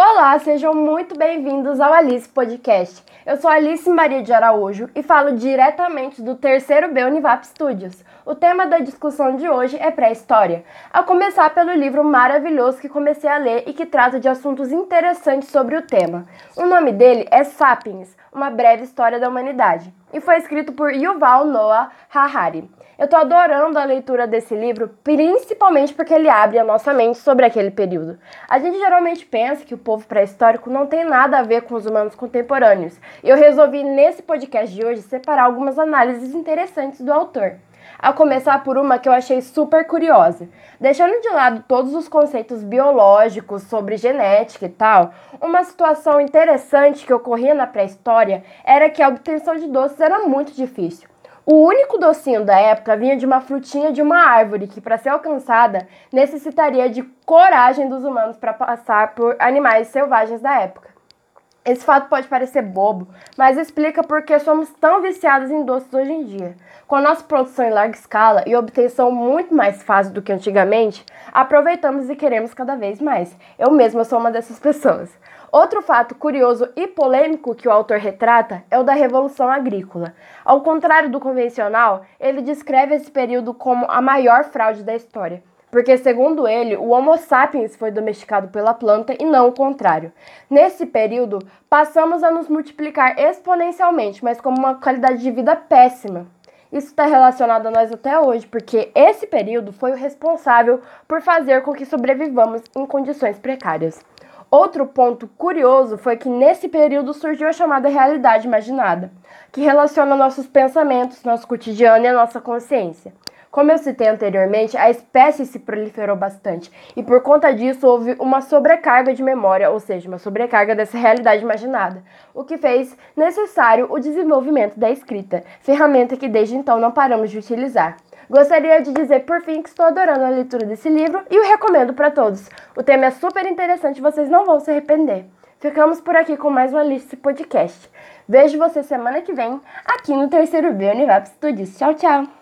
Olá, sejam muito bem-vindos ao Alice Podcast. Eu sou Alice Maria de Araújo e falo diretamente do terceiro B Univap Studios. O tema da discussão de hoje é pré-história, a começar pelo livro maravilhoso que comecei a ler e que trata de assuntos interessantes sobre o tema. O nome dele é Sapiens, uma breve história da humanidade, e foi escrito por Yuval Noah Harari. Eu tô adorando a leitura desse livro, principalmente porque ele abre a nossa mente sobre aquele período. A gente geralmente pensa que o povo pré-histórico não tem nada a ver com os humanos contemporâneos, eu resolvi nesse podcast de hoje separar algumas análises interessantes do autor. A começar por uma que eu achei super curiosa. Deixando de lado todos os conceitos biológicos sobre genética e tal, uma situação interessante que ocorria na pré-história era que a obtenção de doces era muito difícil. O único docinho da época vinha de uma frutinha de uma árvore que, para ser alcançada, necessitaria de coragem dos humanos para passar por animais selvagens da época. Esse fato pode parecer bobo, mas explica por que somos tão viciados em doces hoje em dia. Com a nossa produção em larga escala e obtenção muito mais fácil do que antigamente, aproveitamos e queremos cada vez mais. Eu mesma sou uma dessas pessoas. Outro fato curioso e polêmico que o autor retrata é o da Revolução Agrícola. Ao contrário do convencional, ele descreve esse período como a maior fraude da história, porque, segundo ele, o Homo sapiens foi domesticado pela planta e não o contrário. Nesse período, passamos a nos multiplicar exponencialmente, mas com uma qualidade de vida péssima. Isso está relacionado a nós até hoje, porque esse período foi o responsável por fazer com que sobrevivamos em condições precárias. Outro ponto curioso foi que nesse período surgiu a chamada realidade imaginada, que relaciona nossos pensamentos, nosso cotidiano e a nossa consciência. Como eu citei anteriormente, a espécie se proliferou bastante e por conta disso houve uma sobrecarga de memória, ou seja, uma sobrecarga dessa realidade imaginada, o que fez necessário o desenvolvimento da escrita, ferramenta que desde então não paramos de utilizar. Gostaria de dizer por fim que estou adorando a leitura desse livro e o recomendo para todos. O tema é super interessante, vocês não vão se arrepender. Ficamos por aqui com mais uma lista podcast. Vejo você semana que vem aqui no terceiro B Univap Studios. Tchau, tchau!